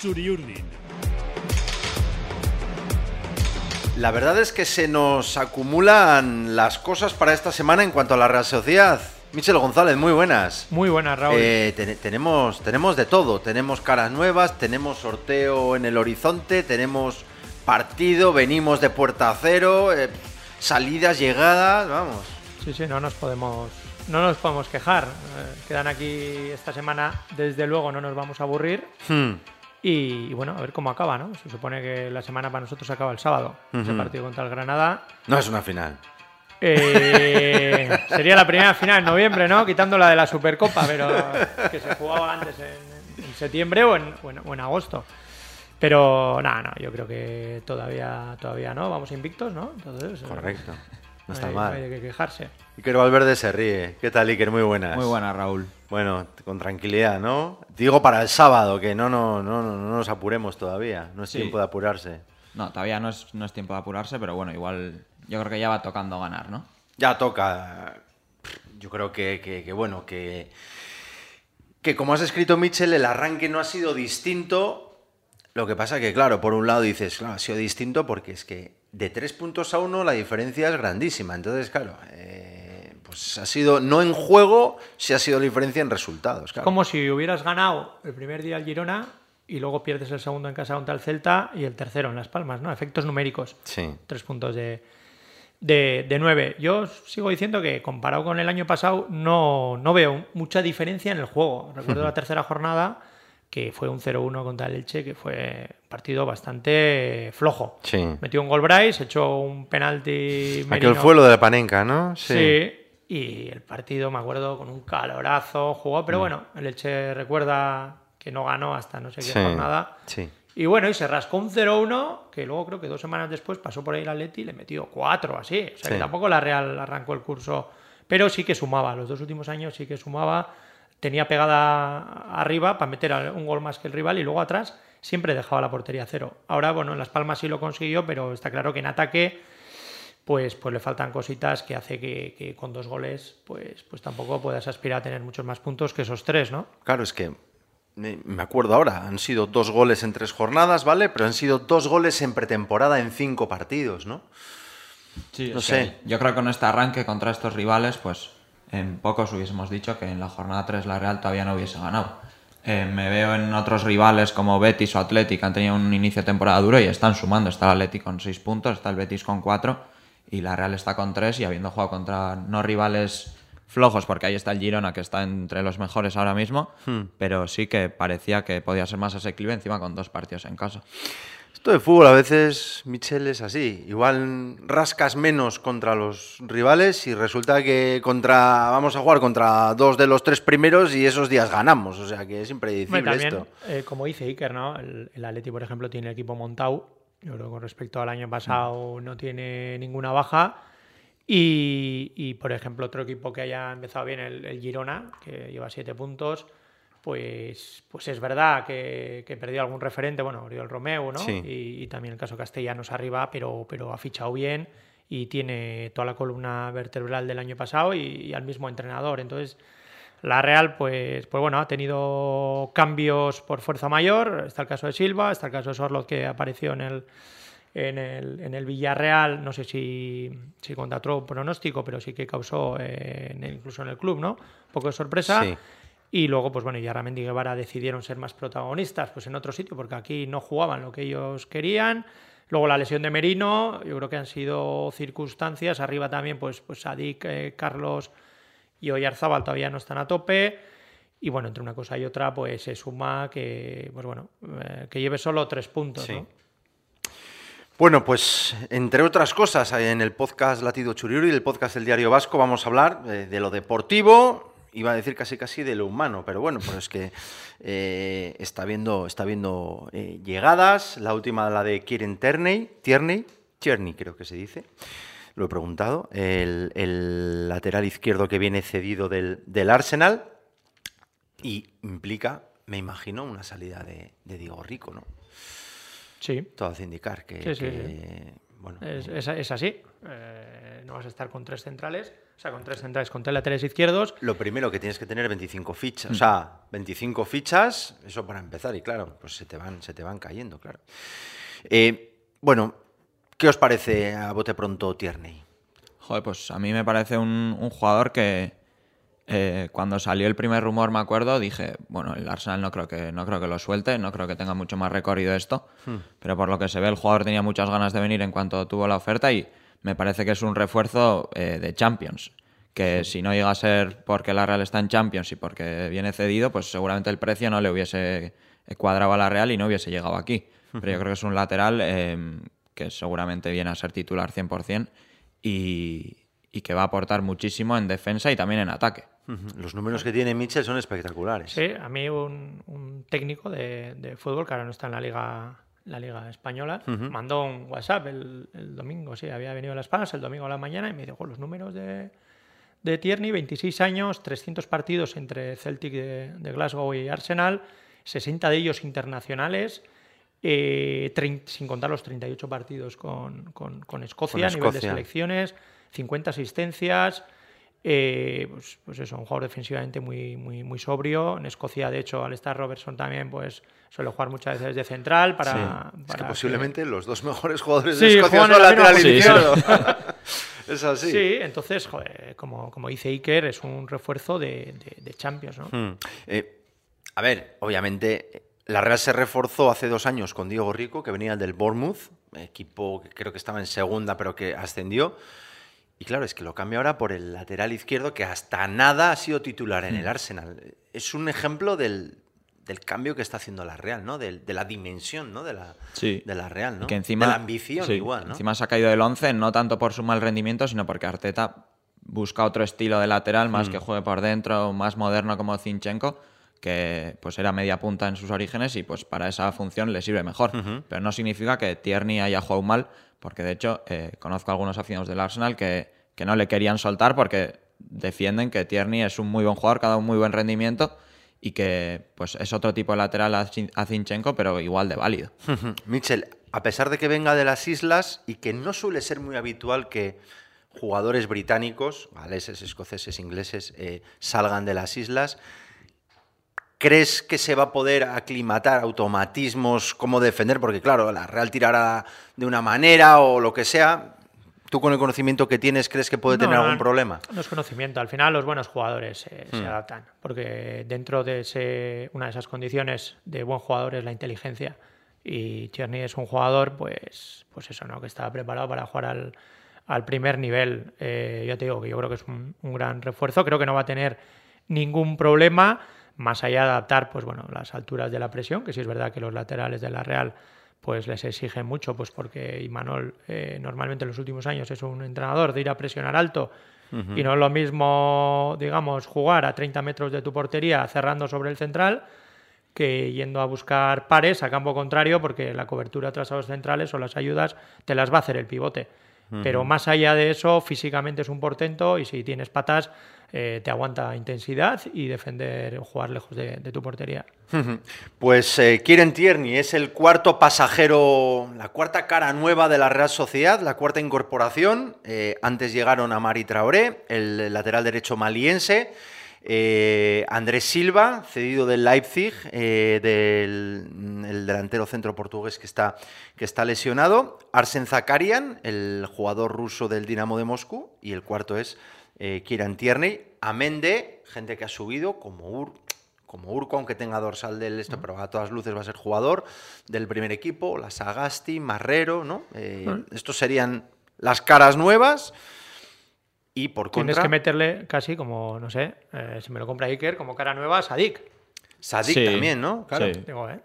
Churiurdin. La verdad es que se nos acumulan las cosas para esta semana en cuanto a la Real Sociedad. Michel González, muy buenas. Muy buenas, Raúl. Eh, tenemos, tenemos de todo. Tenemos caras nuevas, tenemos sorteo en el horizonte, tenemos partido, venimos de puerta a cero, eh, salidas, llegadas, vamos. Sí, sí, no nos podemos, no nos podemos quejar. Eh, quedan aquí esta semana, desde luego no nos vamos a aburrir. Hmm. Y, bueno, a ver cómo acaba, ¿no? Se supone que la semana para nosotros acaba el sábado. Ese partido contra el Granada. No es una final. Eh, sería la primera final en noviembre, ¿no? Quitando la de la Supercopa, pero que se jugaba antes en, septiembre o en, o en, agosto. Pero nada, no, yo creo que todavía, todavía no, vamos invictos, ¿no? Entonces, Correcto. No está hay, mal. No hay qué quejarse. Iker Valverde se ríe. ¿Qué tal, Iker? Muy buenas. Muy buenas, Raúl. Bueno, con tranquilidad, ¿no? Digo para el sábado, que no, no, no, no, nos apuremos todavía. No es tiempo de apurarse. No, todavía no es, no es tiempo de apurarse, pero bueno, igual yo creo que ya va tocando ganar, ¿no? Ya toca. Yo creo que, que, bueno, que, que como has escrito, Mitchell, el arranque no ha sido distinto. Lo que pasa que, claro, por un lado dices, claro, ha sido distinto porque es que de tres puntos a uno la diferencia es grandísima. Entonces, claro, eh, pues ha sido, no en juego, sí ha sido la diferencia en resultados. Claro. Como si hubieras ganado el primer día al Girona y luego pierdes el segundo en casa contra el Celta y el tercero en Las Palmas, ¿no? Efectos numéricos. Sí. Tres puntos de, de, de nueve. Yo sigo diciendo que comparado con el año pasado no, no veo mucha diferencia en el juego. Recuerdo la tercera jornada que fue un 0-1 contra el Elche, que fue un partido bastante flojo. Sí. Metió un gol Bryce, echó un penalti. Aquel fue lo de la Panenca, ¿no? Sí. Y el partido, me acuerdo, con un calorazo jugó, pero bueno, el Elche recuerda que no ganó hasta no sé qué jornada. Sí. Y bueno, y se rascó un 0-1, que luego creo que dos semanas después pasó por ahí el Atleti y le metió cuatro así. O sea, que tampoco la Real arrancó el curso, pero sí que sumaba. Los dos últimos años sí que sumaba tenía pegada arriba para meter un gol más que el rival y luego atrás siempre dejaba la portería cero. Ahora, bueno, en Las Palmas sí lo consiguió, pero está claro que en ataque pues, pues le faltan cositas que hace que, que, con dos goles pues, pues tampoco puedas aspirar a tener muchos más puntos que esos tres, ¿no? Claro, es que me acuerdo ahora, han sido dos goles en tres jornadas, ¿vale? Pero han sido dos goles en pretemporada en cinco partidos, ¿no? Sí, no sé. Yo creo que con este arranque contra estos rivales, pues en pocos hubiésemos dicho que en la jornada 3 la Real todavía no hubiese ganado. Eh, me veo en otros rivales como Betis o Athletic que han tenido un inicio de temporada duro y están sumando. Está el Athletic con 6 puntos, está el Betis con 4 y la Real está con 3 y habiendo jugado contra no rivales flojos, porque ahí está el Girona que está entre los mejores ahora mismo, hmm. pero sí que parecía que podía ser más asequible encima con dos partidos en casa. Esto de fútbol a veces, Michel, es así. Igual rascas menos contra los rivales y resulta que contra vamos a jugar contra dos de los tres primeros y esos días ganamos. O sea que es impredecible también, esto. Eh, como dice Iker, ¿no? El, el Atleti, por ejemplo, tiene el equipo montado. Yo creo que con respecto al año pasado no tiene ninguna baja. Y, y, por ejemplo, otro equipo que haya empezado bien, el, el Girona, que lleva siete puntos pues, pues es verdad que, que perdió algún referente, bueno, Oriol Romeo, ¿no? Sí. Y, y, también el caso Castellanos arriba, pero, pero ha fichado bien y tiene toda la columna vertebral del año pasado y, y, al mismo entrenador. Entonces, la Real, pues, pues bueno, ha tenido cambios por fuerza mayor. Está el caso de Silva, está el caso de Sorlot que apareció en el, en el, en el Villarreal, no sé si, si contra otro pronóstico, pero sí que causó, eh, en el, incluso en el club, ¿no? Un poco de sorpresa. Sí. Y luego, pues bueno, Yarramendi y Guevara decidieron ser más protagonistas pues en otro sitio, porque aquí no jugaban lo que ellos querían. Luego la lesión de Merino, yo creo que han sido circunstancias. Arriba también, pues, pues Sadik, eh, Carlos y Oyarzábal todavía no están a tope. Y bueno, entre una cosa y otra, pues se suma que, pues bueno, eh, que lleve solo tres puntos, Sí. ¿no? Bueno, pues entre otras cosas, en el podcast Latido Churiuri, el podcast del Diario Vasco, vamos a hablar de, de lo deportivo, iba a decir casi casi de lo humano, pero bueno, pues es que eh, está viendo, está viendo eh, llegadas, la última la de Kieran Tierney, Tierney, Tierney creo que se dice, lo he preguntado, el, el lateral izquierdo que viene cedido del, del, Arsenal y implica, me imagino, una salida de, de Diego Rico, ¿no? Sí. Todo hace indicar que... Sí, sí, que sí. Bueno, Es, es, es, así. Eh, no vas a estar con tres centrales. O sea, con tres centrales, con tres laterales izquierdos. Lo primero que tienes que tener 25 fichas. O sea, 25 fichas, eso para empezar. Y claro, pues se te van, se te van cayendo, claro. Eh, bueno, ¿qué os parece a bote pronto Tierney? Joder, pues a mí me parece un, jugador que eh, cuando salió el primer rumor, me acuerdo, dije, bueno, el Arsenal no creo que, no creo que lo suelte, no creo que tenga mucho más recorrido esto, hmm. pero por lo que se ve el jugador tenía muchas ganas de venir en cuanto tuvo la oferta y me parece que es un refuerzo eh, de Champions que si no llega a ser porque la Real está en Champions y porque viene cedido, pues seguramente el precio no le hubiese cuadrado a la Real y no hubiese llegado aquí. Pero yo creo que es un lateral eh, que seguramente viene a ser titular 100% y, que va a aportar muchísimo en defensa y también en ataque. Los números que tiene Mitchell son espectaculares. Sí, a mí un, técnico de, fútbol que ahora no está en la liga la liga española mandó un WhatsApp el, domingo, sí, había venido a Las Palmas el domingo a la mañana y me dijo los números de, de Tierney, 26 años, 300 partidos entre Celtic de, de Glasgow y Arsenal, 60 de ellos internacionales, eh, sin contar los 38 partidos con, Escocia a nivel de selecciones, 50 asistencias. Eh, pues, pues, eso, un jugador defensivamente muy, muy, muy sobrio. En Escocia, de hecho, al estar Robertson también, pues suele jugar muchas veces de central para. es que posiblemente los dos mejores jugadores de Escocia son lateral izquierdo. es así. Sí, entonces, como, como dice Iker, es un refuerzo de, Champions, ¿no? Hmm. Eh, a ver, obviamente la Real se reforzó hace dos años con Diego Rico, que venía del Bournemouth, equipo que creo que estaba en segunda, pero que ascendió. Y claro, es que lo cambia ahora por el lateral izquierdo, que hasta nada ha sido titular en el mm. Arsenal. Es un ejemplo del, cambio que está haciendo la Real, ¿no? De, la dimensión, ¿no? De la, de la Real, ¿no? Que encima, de la ambición igual, ¿no? Encima se ha caído del 11, no tanto por su mal rendimiento, sino porque Arteta busca otro estilo de lateral, más mm. que juegue por dentro, más moderno como Zinchenko que pues era media punta en sus orígenes y pues para esa función le sirve mejor. Pero no significa que Tierney haya jugado mal, porque de hecho eh, conozco a algunos aficionados del Arsenal que, que, no le querían soltar porque defienden que Tierney es un muy buen jugador, que ha dado un muy buen rendimiento y que pues es otro tipo de lateral a Zinchenko, pero igual de válido. Michel, a pesar de que venga de las islas y que no suele ser muy habitual que jugadores británicos, galeses, escoceses, ingleses, eh, salgan de las islas, ¿Crees que se va a poder aclimatar automatismos, cómo defender? Porque claro, la Real tirará de una manera o lo que sea. ¿Tú con el conocimiento que tienes crees que puede tener algún problema? No es conocimiento. Al final los buenos jugadores se hmm. adaptan. Porque dentro de ese, una de esas condiciones de buen jugador es la inteligencia. Y Tierney es un jugador, pues, pues eso, ¿no? Que está preparado para jugar al, primer nivel. Eh, yo te digo que yo creo que es un, un gran refuerzo. Creo que no va a tener ningún problema más allá de adaptar pues bueno, las alturas de la presión, que sí es verdad que los laterales de la Real pues les exigen mucho, pues porque Imanol eh, normalmente en los últimos años es un entrenador de ir a presionar alto y no es lo mismo, digamos, jugar a 30 metros de tu portería cerrando sobre el central que yendo a buscar pares a campo contrario porque la cobertura tras a los centrales o las ayudas te las va a hacer el pivote. Pero más allá de eso, físicamente es un portento y si tienes patas, eh, te aguanta intensidad y defender, jugar lejos de, tu portería. Pues eh, Kieran Tierney es el cuarto pasajero, la cuarta cara nueva de la Real Sociedad, la cuarta incorporación. Eh, antes llegaron a Mari Traoré, el lateral derecho maliense. Andrés Silva, cedido del Leipzig, del el delantero centro portugués que está, que está lesionado. Arsen Zakarian, el jugador ruso del Dinamo de Moscú. Y el cuarto es eh, Kieran Tierney, Amende, gente que ha subido, como, Ur, como Urco, aunque tenga dorsal del esto, pero a todas luces va a ser jugador del primer equipo, la Sagasti, Marrero, ¿no? Eh, estos serían las caras nuevas. Y por Tienes que meterle casi como, no sé, eh, si me lo compra Iker, como cara nueva a Sadik. Sadik también, ¿no? Claro. ¿eh?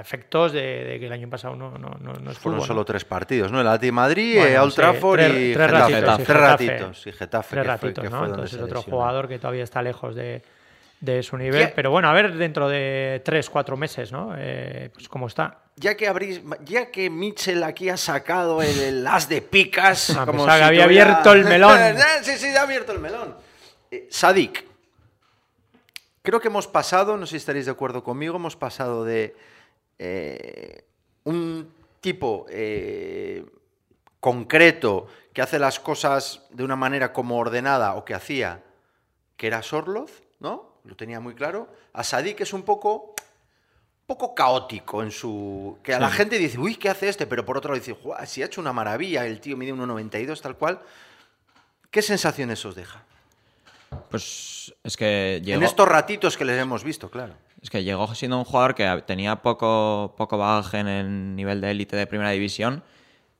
efectos de, que el año pasado no, no, no, Fueron solo tres partidos, ¿no? El Ati Madrid, bueno, Old Trafford y tres Ratitos, tres ratitos. Y Getafe. Tres ratitos, ¿no? Entonces otro jugador que todavía está lejos de, de su nivel. Pero bueno, a ver dentro de tres, cuatro meses, ¿no? Eh, pues cómo está. Ya que abrís, ya que Mitchell aquí ha sacado el, as de picas, ah, como si había abierto el melón. sí, sí, ha abierto el melón. Eh, Sadik, creo que hemos pasado, no sé si estaréis de acuerdo conmigo, hemos pasado de eh, un tipo eh, concreto, que hace las cosas de una manera como ordenada o que hacía, que era Sorloz, ¿no? Lo tenía muy claro. A Sadik es un poco poco caótico en su... Que a la gente dice, uy, ¿qué hace este? Pero por otro lado dice, si ha hecho una maravilla, el tío mide 1,92 tal cual. ¿Qué sensaciones os deja? Pues es que llegó... En estos ratitos que les hemos visto, claro. Es que llegó siendo un jugador que tenía poco, poco bagaje en el nivel de élite de primera división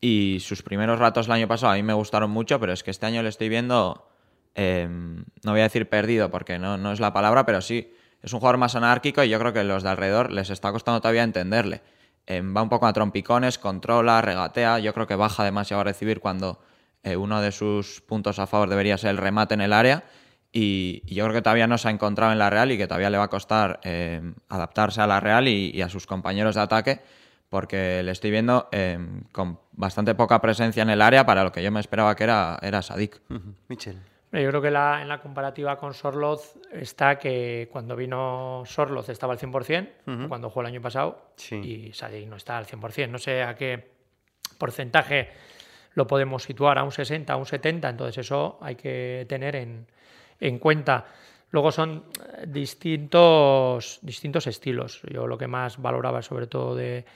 y sus primeros ratos el año pasado a mí me gustaron mucho, pero es que este año le estoy viendo, em, no voy a decir perdido porque no, no es la palabra, pero sí es un jugador más anárquico y yo creo que los de alrededor les está costando todavía entenderle. Em, va un poco a trompicones, controla, regatea. Yo creo que baja demasiado a recibir cuando eh, uno de sus puntos a favor debería ser el remate en el área. Y, yo creo que todavía no se ha encontrado en la Real y que todavía le va a costar em, adaptarse a la Real y, a sus compañeros de ataque, porque le estoy viendo em, con bastante poca presencia en el área para lo que yo me esperaba que era, era Sadik. Michel. Yo creo que la, en la comparativa con Sorloz está que cuando vino Sorloz estaba al 100%, cuando jugó el año pasado, y Sadik no está al 100%. No sé a qué porcentaje lo podemos situar, a un 60, a un 70, entonces eso hay que tener en, en cuenta. Luego son distintos, distintos estilos. Yo lo que más valoraba sobre todo de,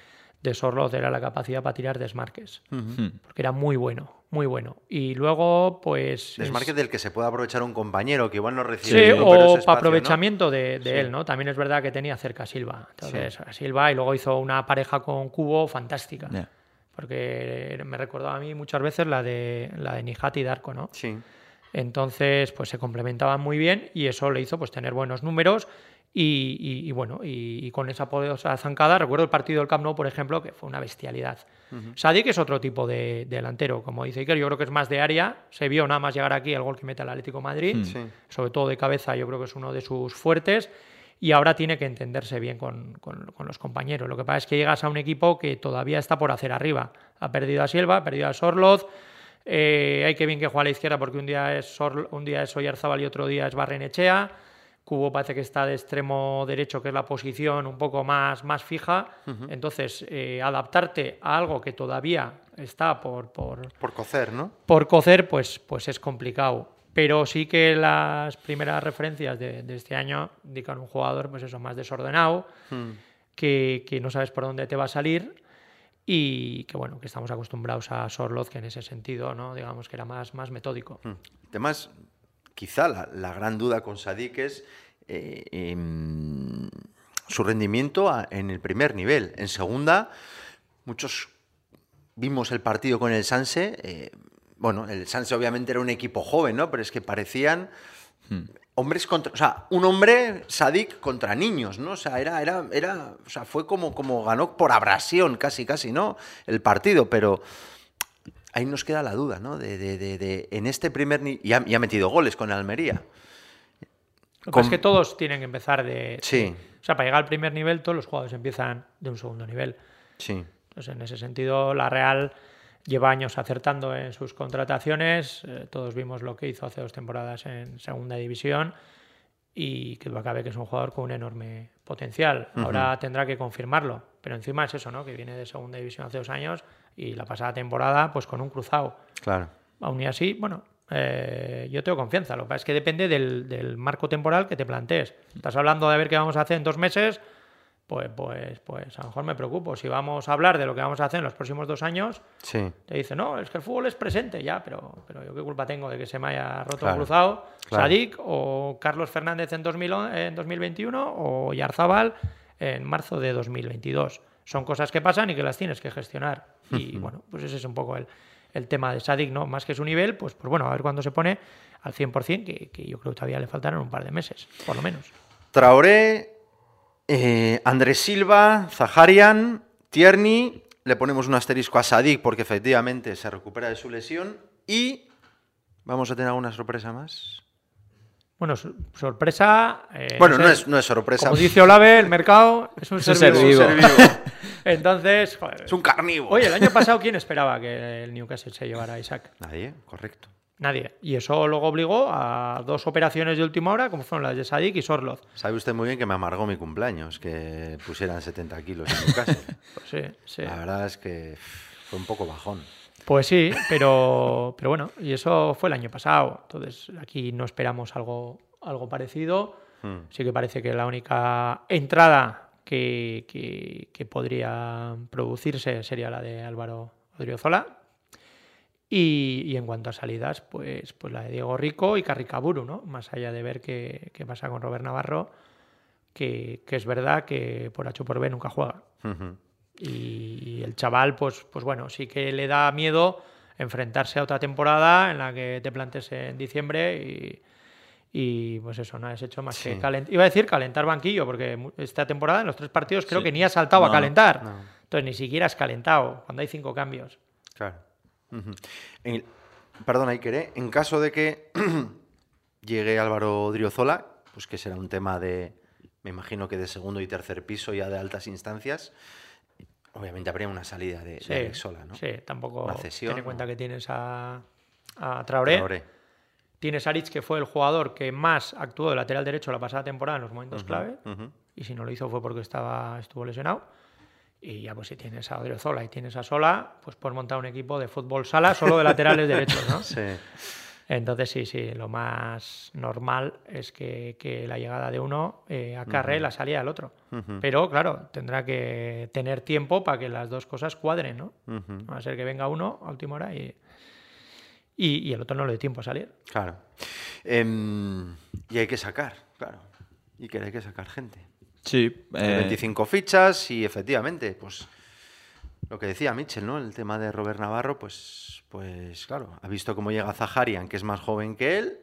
de Sorloz era la capacidad para tirar desmarques, hmm. porque era muy bueno, muy bueno. Y luego, pues... Desmarques del que se puede aprovechar un compañero, que igual no recibe... Sí, o para aprovechamiento de, él, ¿no? También es verdad que tenía cerca a Silva. Entonces, a Silva y luego hizo una pareja con Cubo fantástica. Porque me recordaba a mí muchas veces la de, la de Nijati y Darko, ¿no? Sí. Entonces, pues se complementaban muy bien y eso le hizo pues tener buenos números y, bueno, y, con esa poderosa zancada, recuerdo el partido del Camp Nou, por ejemplo, que fue una bestialidad. Sadik es otro tipo de, delantero, como dice Iker, yo creo que es más de área. Se vio nada más llegar aquí el gol que mete el Atlético Madrid, hmm. sobre todo de cabeza, yo creo que es uno de sus fuertes. Y ahora tiene que entenderse bien con, los compañeros. Lo que pasa es que llegas a un equipo que todavía está por hacer arriba. Ha perdido a Silva, ha perdido a Sorloz. Eh, hay que bien que juega a la izquierda porque un día es, un día es Oyarzabal y otro día es Barrenechea Cubo parece que está de extremo derecho, que es la posición un poco más, más fija. Entonces, eh, adaptarte a algo que todavía está por, por, por cocer, ¿no? Por cocer, pues, pues es complicado. Pero sí que las primeras referencias de, este año indican un jugador, pues eso, más desordenado, hmm. que, que, no sabes por dónde te va a salir y que bueno, que estamos acostumbrados a Sorloz, que en ese sentido, ¿no? Digamos que era más, más metódico. Hmm. Además, quizá la, gran duda con Sadik es eh, em, su rendimiento en el primer nivel. En segunda, muchos vimos el partido con el Sanse. Eh, bueno, el Sanse obviamente era un equipo joven, ¿no? Pero es que parecían hmm. Hombres contra. O sea, un hombre Sadik contra niños, ¿no? O sea, era, era, era. O sea, fue como, como ganó por abrasión, casi, casi, ¿no? El partido, pero ahí nos queda la duda, ¿no? De, de, de, en este primer... Y ha, y ha, metido goles con Almería. Lo es que todos tienen que empezar de, Sí. o sea, para llegar al primer nivel, todos los jugadores empiezan de un segundo nivel. Sí. Entonces, en ese sentido, la Real lleva años acertando en sus contrataciones. Eh, todos vimos lo que hizo hace dos temporadas en Segunda División y que lo cabe que es un jugador con un enorme potencial. Ahora tendrá que confirmarlo, pero encima es eso, ¿no? Que viene de Segunda División hace dos años y la pasada temporada pues con un cruzado. Claro. Aún y así, bueno, eh, yo tengo confianza. Lo que pasa es que depende del, marco temporal que te plantees. Estás hablando de ver qué vamos a hacer en dos meses, pues, pues, pues a lo mejor me preocupo. Si vamos a hablar de lo que vamos a hacer en los próximos dos años, sí. te dice, no, es que el fútbol es presente ya, pero, pero yo qué culpa tengo de que se me haya roto un cruzado, Sadik o Carlos Fernández en, 2000, en 2021 o Yarzábal en marzo de 2022 son cosas que pasan y que las tienes que gestionar. Y bueno, pues ese es un poco el, el tema de Sadik, ¿no? Más que su nivel, pues, pues bueno, a ver cuándo se pone al 100%, que, que yo creo que todavía le faltarán un par de meses, por lo menos. Traoré, eh, Andrés Silva, Zaharian, Tierney, le ponemos un asterisco a Sadik porque efectivamente se recupera de su lesión y vamos a tener alguna sorpresa más. Bueno, sorpresa. Eh, bueno, no es, no es, sorpresa. Como dice Olave, el mercado es un, ser, vivo. Entonces, joder. Es un carnívoro. Oye, el año pasado, ¿quién esperaba que el Newcastle se llevara a Isaac? Nadie, correcto. Nadie. Y eso luego obligó a dos operaciones de última hora, como fueron las de Sadik y Sorloz. Sabe usted muy bien que me amargó mi cumpleaños, que pusieran 70 kilos en Newcastle. sí, sí. La verdad es que fue un poco bajón. Pues sí, pero, pero bueno, y eso fue el año pasado. Entonces aquí no esperamos algo, algo parecido. Hmm. Sí que parece que la única entrada que, que, podría producirse sería la de Álvaro Odriozola. Y, y, en cuanto a salidas, pues, pues la de Diego Rico y Carricaburu, ¿no? Más allá de ver qué, qué pasa con Robert Navarro, que, que, es verdad que por H por B nunca juega. Y el chaval, pues, pues bueno, sí que le da miedo enfrentarse a otra temporada en la que te plantes en diciembre y, y pues eso, no has hecho más que calentar. Iba a decir calentar banquillo, porque esta temporada en los tres partidos creo que ni has saltado a calentar. Entonces ni siquiera has calentado cuando hay cinco cambios. Claro. Perdona, Iker, en caso de que llegue Álvaro Driozola, pues que será un tema de, me imagino que de segundo y tercer piso ya de altas instancias. Obviamente habría una salida de, sí, Sola, ¿no? Sí, tampoco. Ten en cuenta que tienes a, a Traoré. Tienes a Aritz, que fue el jugador que más actuó de lateral derecho la pasada temporada en los momentos clave. Y si no lo hizo fue porque estaba, estuvo lesionado. Y ya pues si tienes a Odriozola y tienes a Sola, pues puedes montar un equipo de fútbol sala solo de laterales derechos, ¿no? Sí. Entonces, sí, sí, lo más normal es que, la llegada de uno eh, acarre la salida del otro. Pero, claro, tendrá que tener tiempo para que las dos cosas cuadren, ¿no? Va a ser que venga uno a última hora y, y, el otro no le dé tiempo a salir. Claro. Em, y hay que sacar, claro. Y que hay que sacar gente. Sí. 25 eh, fichas y efectivamente, pues lo que decía Mitchell, ¿no? El tema de Robert Navarro, pues, pues claro, ha visto cómo llega Zaharian, que es más joven que él.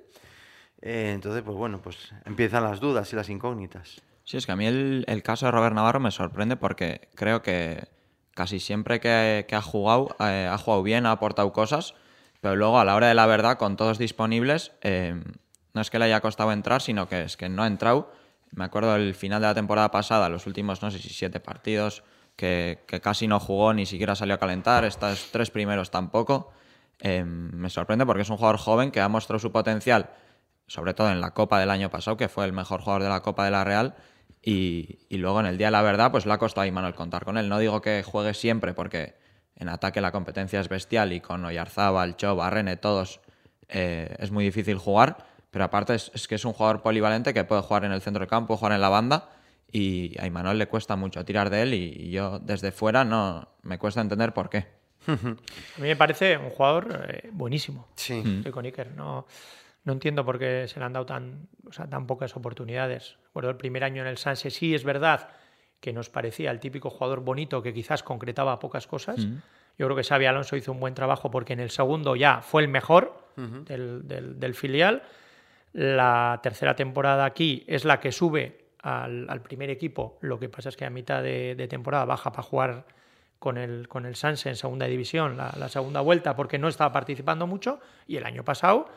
Eh, entonces, pues bueno, pues empiezan las dudas y las incógnitas. Sí, es que a mí el, caso de Robert Navarro me sorprende porque creo que casi siempre que, ha jugado, eh, ha jugado bien, ha aportado cosas, pero luego a la hora de la verdad, con todos disponibles, eh, no es que le haya costado entrar, sino que es que no ha entrado. Me acuerdo del final de la temporada pasada, los últimos, no sé si siete partidos, que, casi no jugó, ni siquiera salió a calentar, estos tres primeros tampoco. Eh, me sorprende porque es un jugador joven que ha mostrado su potencial, sobre todo en la Copa del año pasado, que fue el mejor jugador de la Copa de la Real, y, luego en el día de la verdad, pues le ha costado a Manuel contar con él. No digo que juegue siempre, porque en ataque la competencia es bestial y con Oyarzábal, Chova, René, todos eh, es muy difícil jugar, pero aparte es, es, que es un jugador polivalente que puede jugar en el centro del campo, jugar en la banda y a Imanol le cuesta mucho tirar de él y, yo desde fuera no me cuesta entender por qué. a mí me parece un jugador eh, buenísimo. Sí. Estoy con Iker. No, no entiendo por qué se le han dado tan, o sea, tan pocas oportunidades. Recuerdo el primer año en el Sanse, sí es verdad que nos parecía el típico jugador bonito que quizás concretaba pocas cosas. Yo creo que Xavi Alonso hizo un buen trabajo porque en el segundo ya fue el mejor del, del filial. La tercera temporada aquí es la que sube al, primer equipo. Lo que pasa es que a mitad de, temporada baja para jugar con el, con el Sanse en segunda división, la, segunda vuelta, porque no estaba participando mucho. Y el año pasado,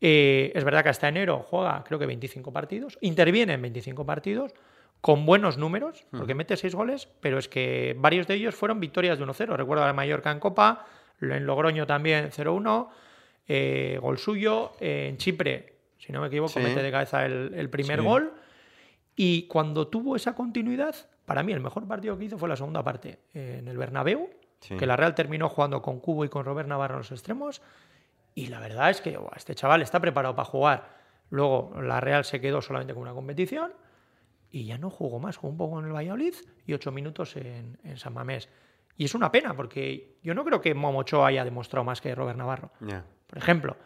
eh, es verdad que hasta enero juega creo que 25 partidos, interviene en 25 partidos con buenos números, porque mete 6 goles, pero es que varios de ellos fueron victorias de 1-0. Recuerdo a Mallorca en Copa, en Logroño también 0-1, eh, gol suyo, en Chipre, si no me equivoco, mete de cabeza el, primer gol. Y cuando tuvo esa continuidad, para mí el mejor partido que hizo fue la segunda parte en el Bernabéu, que la Real terminó jugando con Cubo y con Robert Navarro en los extremos. Y la verdad es que este chaval está preparado para jugar. Luego la Real se quedó solamente con una competición y ya no jugó más. Jugó un poco en el Valladolid y ocho minutos en, San Mamés. Y es una pena porque yo no creo que Momocho haya demostrado más que Robert Navarro, por ejemplo.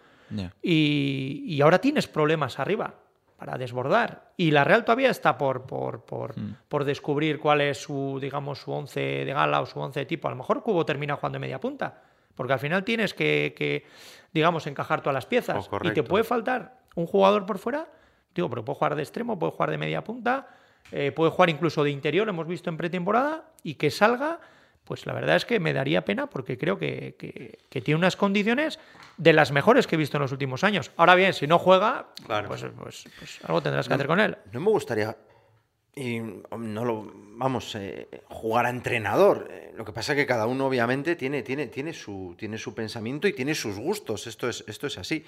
Y, y, ahora tienes problemas arriba para desbordar. Y la Real todavía está por, por, por, mm. por, descubrir cuál es su, digamos, su once de gala o su once de tipo. A lo mejor Cubo termina jugando de media punta, porque al final tienes que, que digamos, encajar todas las piezas. Oh, y te puede faltar un jugador por fuera, digo, pero puede jugar de extremo, puede jugar de media punta, eh, puede jugar incluso de interior, hemos visto en pretemporada, y que salga pues la verdad es que me daría pena porque creo que, tiene unas condiciones de las mejores que he visto en los últimos años. Ahora bien, si no juega, pues, pues, pues, algo tendrás que hacer con él. No me gustaría y no lo vamos eh, jugar a entrenador. Eh, lo que pasa es que cada uno obviamente tiene, tiene, tiene, su, tiene su pensamiento y tiene sus gustos. Esto es, esto es así.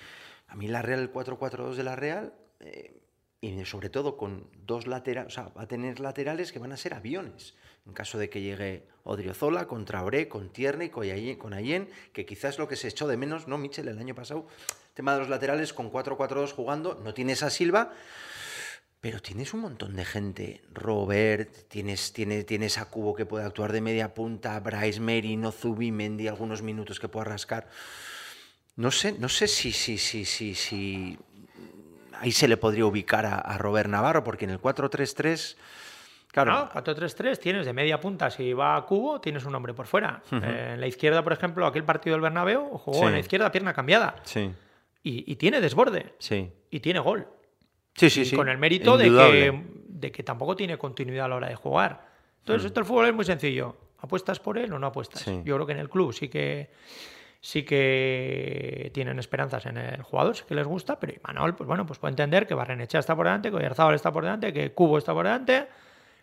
A mí la Real, el 4-4-2 de la Real, eh, y sobre todo con dos laterales, o sea, va a tener laterales que van a ser aviones. En caso de que llegue Odriozola contra Traoré, con Tierney, con Ayen, que quizás lo que se echó de menos, ¿no, Michel? El año pasado, tema de los laterales con 4-4-2 jugando, no tienes a Silva, pero tienes un montón de gente. Robert, tienes, tienes, tienes a Cubo que puede actuar de media punta, Bryce Merino, Zubimendi, algunos minutos que pueda rascar. No sé, no sé si, si, si, si, si ahí se le podría ubicar a, Robert Navarro, porque en el 4-3-3... Claro. No, 4-3-3 tienes de media punta, si va a cubo, tienes un hombre por fuera. Eh, en la izquierda, por ejemplo, aquel partido del Bernabéu jugó en la izquierda pierna cambiada. Sí. Y, tiene desborde. Sí. Y tiene gol. Sí, sí, sí. Con el mérito de que, de que, tampoco tiene continuidad a la hora de jugar. Entonces, esto el fútbol es muy sencillo. ¿Apuestas por él o no apuestas? Yo creo que en el club sí que sí que tienen esperanzas en el jugador, sí que les gusta, pero Imanol, pues bueno, pues puede entender que Barrenechea está por delante, que Oyarzábal está por delante, que Cubo está por delante,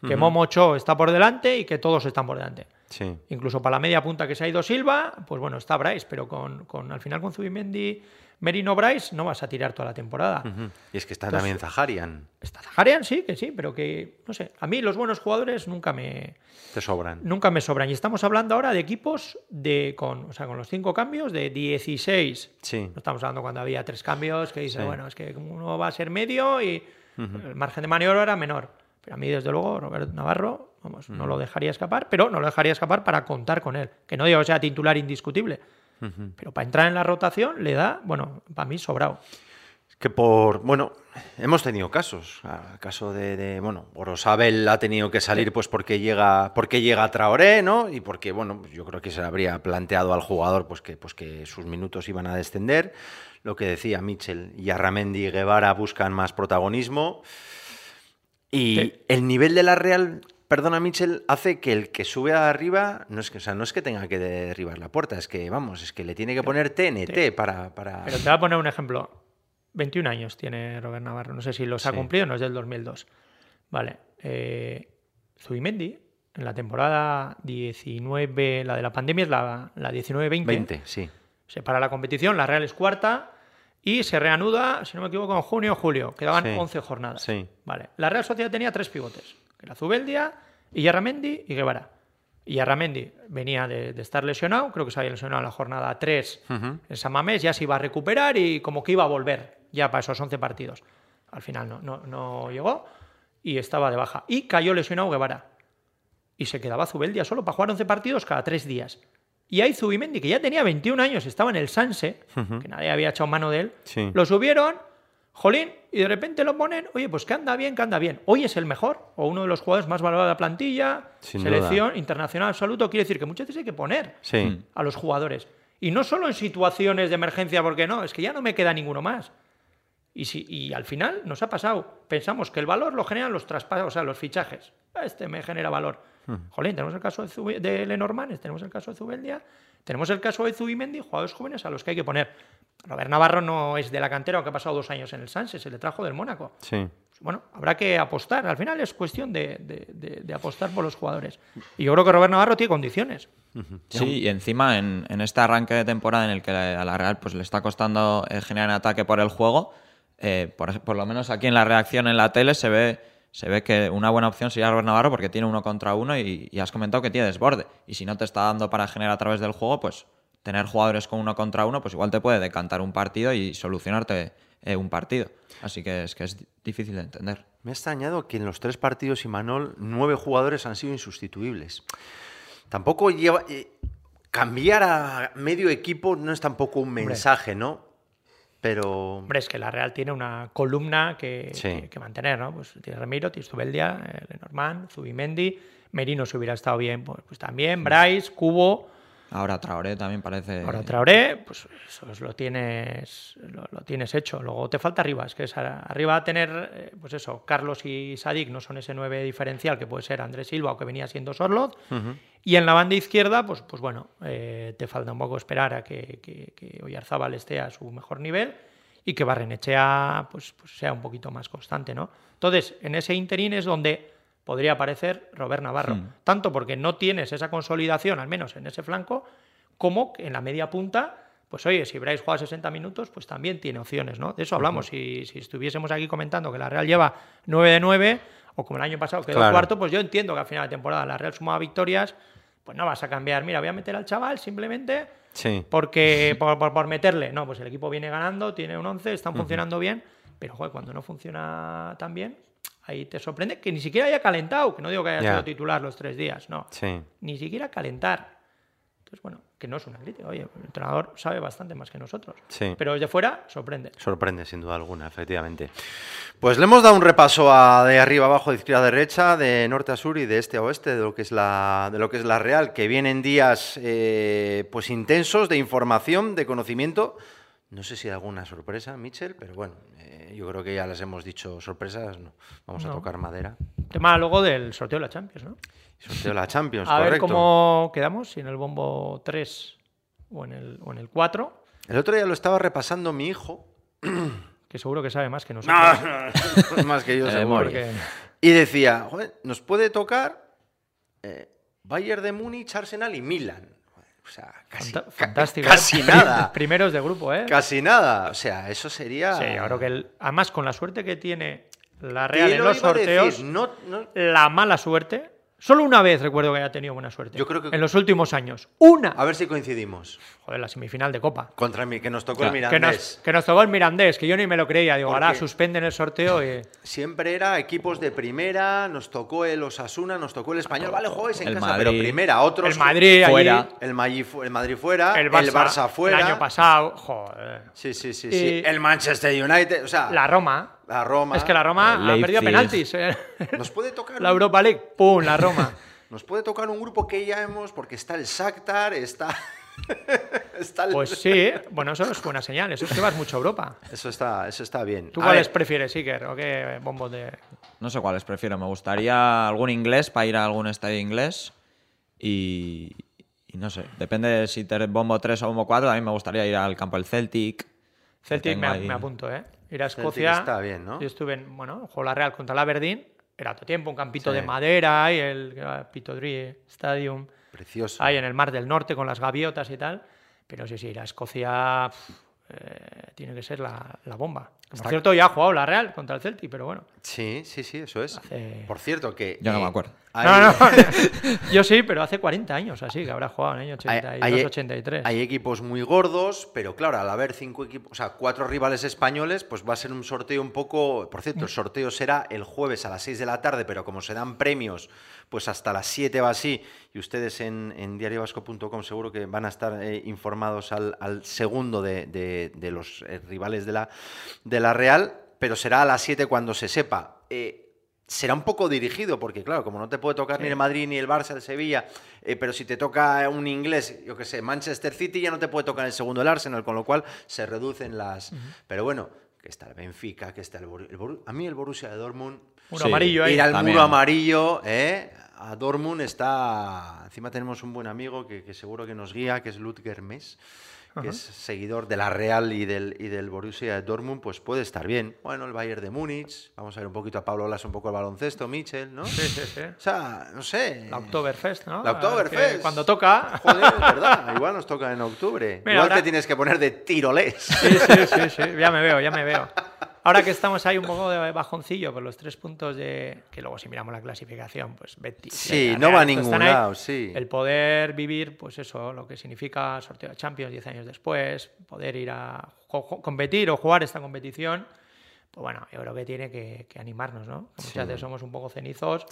que Momo Momocho está por delante y que todos están por delante. Sí. Incluso para la media punta que se ha ido Silva, pues bueno, está Bryce, pero con, con al final con Zubimendi Merino Bryce no vas a tirar toda la temporada. Y es que está también Zaharian. Está Zaharian, sí, que sí, pero que, no sé, a mí los buenos jugadores nunca me... Te sobran. Nunca me sobran. Y estamos hablando ahora de equipos de, con, o sea, con los cinco cambios de 16. Sí. No estamos hablando cuando había tres cambios, que dice, bueno, es que uno va a ser medio y el margen de maniobra era menor. Pero a mí, desde luego, Roberto Navarro, vamos, no lo dejaría escapar, pero no lo dejaría escapar para contar con él. Que no digo sea titular indiscutible, pero para entrar en la rotación le da, bueno, para mí sobrado. Que por, bueno, hemos tenido casos. El caso de, bueno, Orosabel ha tenido que salir pues porque llega, porque llega Traoré, ¿no? Y porque, bueno, yo creo que se habría planteado al jugador pues que, pues que sus minutos iban a descender. Lo que decía Mitchell y Arramendi y Guevara buscan más protagonismo. Y el nivel de la Real perdona Mitchell, hace que el que sube arriba, no es que, o sea, no es que tenga que derribar la puerta, es que, vamos, es que le tiene que poner TNT para, para... Pero te voy a poner un ejemplo. 21 años tiene Robert Navarro, no sé si los ha cumplido, no es del 2002. Vale. Eh, Zubimendi, en la temporada 19, la de la pandemia es la, la 19-20. 20, sí. Se para la competición, la Real es cuarta y se reanuda, si no me equivoco, en junio o julio. Quedaban 11 jornadas. Sí. Vale. La Real Sociedad tenía tres pivotes era Zubeldia, Yarramendi y Guevara. Y Yarramendi venía de, estar lesionado, creo que se había lesionado en la jornada 3 en San Mamés, ya se iba a recuperar y como que iba a volver ya para esos 11 partidos. Al final no, no, no llegó y estaba de baja. Y cayó lesionado Guevara. Y se quedaba Zubeldia solo para jugar 11 partidos cada 3 días. Y ahí Zubimendi, que ya tenía 21 años, estaba en el Sanse, que nadie había echado mano de él, lo subieron Jolín, y de repente lo ponen, oye, pues que anda bien, que anda bien. Hoy es el mejor, o uno de los jugadores más valorados de la plantilla, selección internacional absoluto. Quiere decir que muchas veces hay que poner a los jugadores. Y no solo en situaciones de emergencia, porque no, es que ya no me queda ninguno más. Y, si, y al final nos ha pasado. Pensamos que el valor lo generan los traspasos, o sea, los fichajes. Este me genera valor. Jolín, tenemos el caso de, de Lenormand, tenemos el caso de Zubeldia, tenemos el caso de Zubimendi, jugadores jóvenes a los que hay que poner. Robert Navarro no es de la cantera, aunque ha pasado dos años en el Sanse, se le trajo del Mónaco. Sí. Bueno, habrá que apostar. Al final es cuestión de, apostar por los jugadores. Y yo creo que Robert Navarro tiene condiciones. Sí, y encima en, este arranque de temporada en el que a la Real pues, le está costando eh, generar ataque por el juego, eh, por, lo menos aquí en la reacción en la tele se ve, se ve que una buena opción sería Robert Navarro porque tiene uno contra uno y, y has comentado que tiene desborde. Y si no te está dando para generar a través del juego, pues tener jugadores con uno contra uno, pues igual te puede decantar un partido y solucionarte eh, un partido. Así que es que es difícil de entender. Me ha extrañado que en los tres partidos, Imanol, nueve jugadores han sido insustituibles. Tampoco lleva. Eh, cambiar a medio equipo no es tampoco un mensaje, ¿no? Pero. Hombre, es que la Real tiene una columna que, que, mantener, ¿no? Pues tiene Ramiro, tiene Zubeldia, eh, Lenormand, Zubimendi, Merino se hubiera estado bien, pues, pues también, Bryce, Cubo. Ahora Traoré también parece. Ahora Traoré, pues eso lo tienes, lo, tienes hecho. Luego te falta arriba, es que es arriba tener, eh, pues eso, Carlos y Sadik no son ese 9 diferencial que puede ser Andrés Silva o que venía siendo Sorlot. Y en la banda izquierda, pues, pues bueno, eh, te falta un poco esperar a que, que, que Oyarzábal esté a su mejor nivel y que Barrenechea pues, pues sea un poquito más constante, ¿no? Entonces, en ese interín es donde podría aparecer Robert Navarro. Hmm. Tanto porque no tienes esa consolidación, al menos en ese flanco, como en la media punta, pues oye, si Bryce juega 60 minutos, pues también tiene opciones, ¿no? De eso hablamos. si, si, estuviésemos aquí comentando que la Real lleva 9 de 9, o como el año pasado quedó cuarto, pues yo entiendo que al final de temporada la Real sumaba victorias, pues no vas a cambiar, mira, voy a meter al chaval simplemente porque por, meterle. No, pues el equipo viene ganando, tiene un 11, están funcionando bien, pero joder, cuando no funciona tan bien, ahí te sorprende que ni siquiera haya calentado, que no digo que haya sido titular los tres días, no. Ni siquiera calentar. Entonces, bueno, que no es una crítica. Oye, el entrenador sabe bastante más que nosotros. Sí. Pero desde fuera sorprende. Sorprende, sin duda alguna, efectivamente. Pues le hemos dado un repaso a de arriba abajo, de izquierda a derecha, de norte a sur y de este a oeste, de lo que es la, de lo que es la Real, que vienen días eh, pues intensos de información, de conocimiento. No sé si hay alguna sorpresa, Michel, pero bueno, eh, yo creo que ya les hemos dicho sorpresas, no. Vamos a tocar madera. Tema luego del sorteo de la Champions, ¿no? Sorteo de la Champions, a ver cómo quedamos, si en el bombo 3 o en el, o en el 4. El otro día lo estaba repasando mi hijo. Que seguro que sabe más que nosotros. No, más que yo seguro. Y decía, nos puede tocar eh, Bayern de Múnich, Arsenal y Milan. O sea, casi, Fantástico. casi ¿eh? nada. Primeros de grupo, ¿eh? Casi nada. O sea, eso sería. Sí, ahora que el... además con la suerte que tiene la Real en los sorteos, no, la mala suerte Solo una vez recuerdo que haya tenido buena suerte. Yo creo que... En los últimos años. ¡Una! A ver si coincidimos. Joder, la semifinal de Copa. Contra mí, que nos tocó el Mirandés. Que nos, tocó el Mirandés, que yo ni me lo creía. Digo, ahora suspenden el sorteo y... Siempre era equipos de primera, nos tocó el Osasuna, nos tocó el Español. Vale, juegues en casa, pero primera. Otros... El Madrid fuera. El, Madrid, fuera. El Barça, fuera. El año pasado, joder. Sí, sí, sí. sí. El Manchester United, o sea... La Roma. La Roma. Es que la Roma ha perdido penaltis. Eh. Nos puede tocar... La Europa League, ¡pum! La Roma. Nos puede tocar un grupo que ya hemos, porque está el Shakhtar, está... está Pues sí, bueno, eso es buena señal, eso es que vas mucho a Europa. Eso está, eso está bien. ¿Tú cuáles prefieres, Iker, o qué bombo de...? No sé cuáles prefiero, me gustaría algún inglés para ir a algún estadio inglés y, no sé, depende si te bombo 3 o bombo 4, a mí me gustaría ir al campo del Celtic. Celtic me, apunto, ¿eh? Ir a Escocia. está bien, ¿no? Yo estuve en, bueno, juego la Real contra la Aberdeen era todo tiempo, un campito de madera y el Pitodrie Stadium. Precioso. Ahí en el Mar del Norte con las gaviotas y tal. Pero sí, sí, ir a Escocia eh, tiene que ser la, bomba. Por cierto, ya ha jugado la Real contra el Celtic, pero bueno. Sí, sí, sí, eso es. Por cierto, que. Yo no me acuerdo. No, no, yo sí, pero hace 40 años así, que habrá jugado en el año 82, 83. Hay equipos muy gordos, pero claro, al haber cinco equipos, o sea, cuatro rivales españoles, pues va a ser un sorteo un poco. Por cierto, el sorteo será el jueves a las 6 de la tarde, pero como se dan premios, pues hasta las 7 va así, y ustedes en, en diariovasco.com seguro que van a estar eh, informados al, segundo de, los eh, rivales de la, de la Real, pero será a las 7 cuando se sepa. Eh, será un poco dirigido, porque claro, como no te puede tocar ni el Madrid ni el Barça, el Sevilla, eh, pero si te toca un inglés, yo que sé, Manchester City, ya no te puede tocar el segundo el Arsenal, con lo cual se reducen las... Pero bueno, que está el Benfica, que está el, A mí el Borussia de Dortmund... Muro amarillo ahí. Ir al muro amarillo, ¿eh? A Dortmund está... Encima tenemos un buen amigo que, que seguro que nos guía, que es Ludger Mess que es seguidor de la Real y del, y del Borussia de Dortmund, pues puede estar bien. Bueno, el Bayern de Múnich, vamos a ver un poquito a Pablo Olas, un poco el baloncesto, Michel, ¿no? Sí, sí, sí. O sea, no sé. La Oktoberfest, ¿no? La Oktoberfest. Cuando toca. Joder, es verdad, igual nos toca en octubre. igual te tienes que poner de tirolés. Sí, sí, sí, sí, ya me veo, ya me veo. Ahora que estamos ahí un poco de bajoncillo por los tres puntos de. que luego si miramos la clasificación, pues Betis. Sí, no va a ningún lado, sí. El poder vivir, pues eso, lo que significa sorteo de Champions 10 años después, poder ir a competir o jugar esta competición pues bueno, yo creo que tiene que, animarnos, ¿no? muchas veces somos un poco cenizos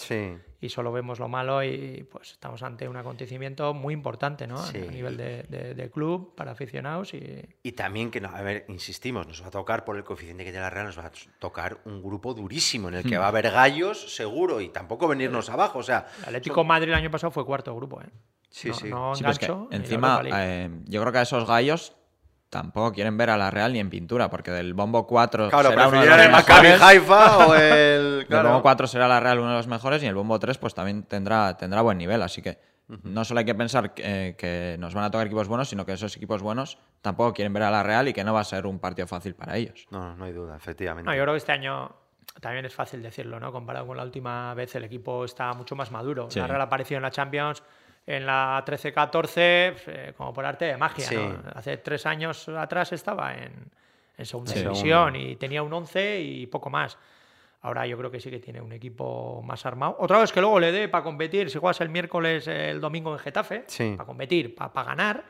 y solo vemos lo malo y pues estamos ante un acontecimiento muy importante, ¿no? A nivel de, club, para aficionados y... Y también que, no, a ver, insistimos, nos va a tocar por el coeficiente que tiene la Real, nos va a tocar un grupo durísimo en el que hmm. va a haber gallos, seguro, y tampoco venirnos abajo, o sea... El Atlético Madrid el año pasado fue cuarto grupo, ¿eh? Sí, sí. No sí, encima, eh, yo creo que a esos gallos tampoco quieren ver a la Real ni en pintura, porque del bombo 4 claro, será uno de los el mejores. Haifa o el... el bombo 4 será la Real uno de los mejores y el bombo 3 pues también tendrá, tendrá buen nivel, así que no solo hay que pensar que, nos van a tocar equipos buenos, sino que esos equipos buenos tampoco quieren ver a la Real y que no va a ser un partido fácil para ellos. No, no hay duda, efectivamente. No, yo creo que este año también es fácil decirlo, ¿no? Comparado con la última vez, el equipo está mucho más maduro. La Real apareció en la Champions en la 13-14, eh, como por arte de magia. Hace tres años atrás estaba en, segunda división y tenía un 11 y poco más. Ahora yo creo que sí que tiene un equipo más armado. Otra vez que luego le dé para competir, si juegas el miércoles, el domingo en Getafe, para competir, para ganar,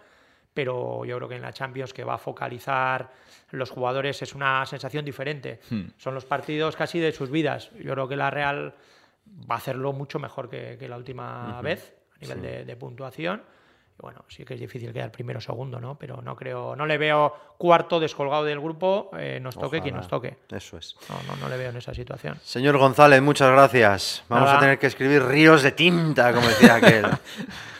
pero yo creo que en la Champions que va a focalizar los jugadores es una sensación diferente. Hmm. Son los partidos casi de sus vidas. Yo creo que la Real va a hacerlo mucho mejor que, la última vez a nivel de puntuación bueno, sí que es difícil quedar primero o segundo, ¿no? Pero no creo, no le veo cuarto descolgado del grupo, eh, nos toque quien nos toque. Eso es. No, no, no, le veo en esa situación. Señor González, muchas gracias. Vamos a tener que escribir ríos de tinta, como decía aquel.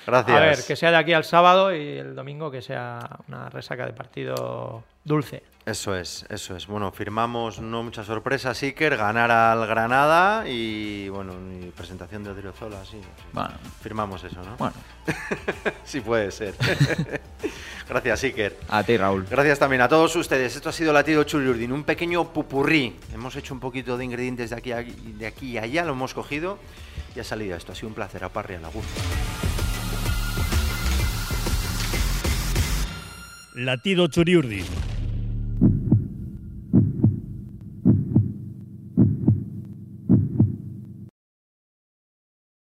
Gracias. A ver, que sea de aquí al sábado y el domingo que sea una resaca de partido dulce. Eso es, eso es. Bueno, firmamos no mucha sorpresa, Iker, ganar al Granada y bueno, mi presentación de Odriozola, sí. Bueno. Firmamos eso, ¿no? Bueno. sí puede ser. Gracias, Iker. A ti, Raúl. Gracias también a todos ustedes. Esto ha sido Latido Chulurdin, un pequeño pupurrí. Hemos hecho un poquito de ingredientes de aquí, de aquí y allá, lo hemos cogido y ha salido esto. Ha sido un placer. A Parri, a la gusto. Latido Churiurdin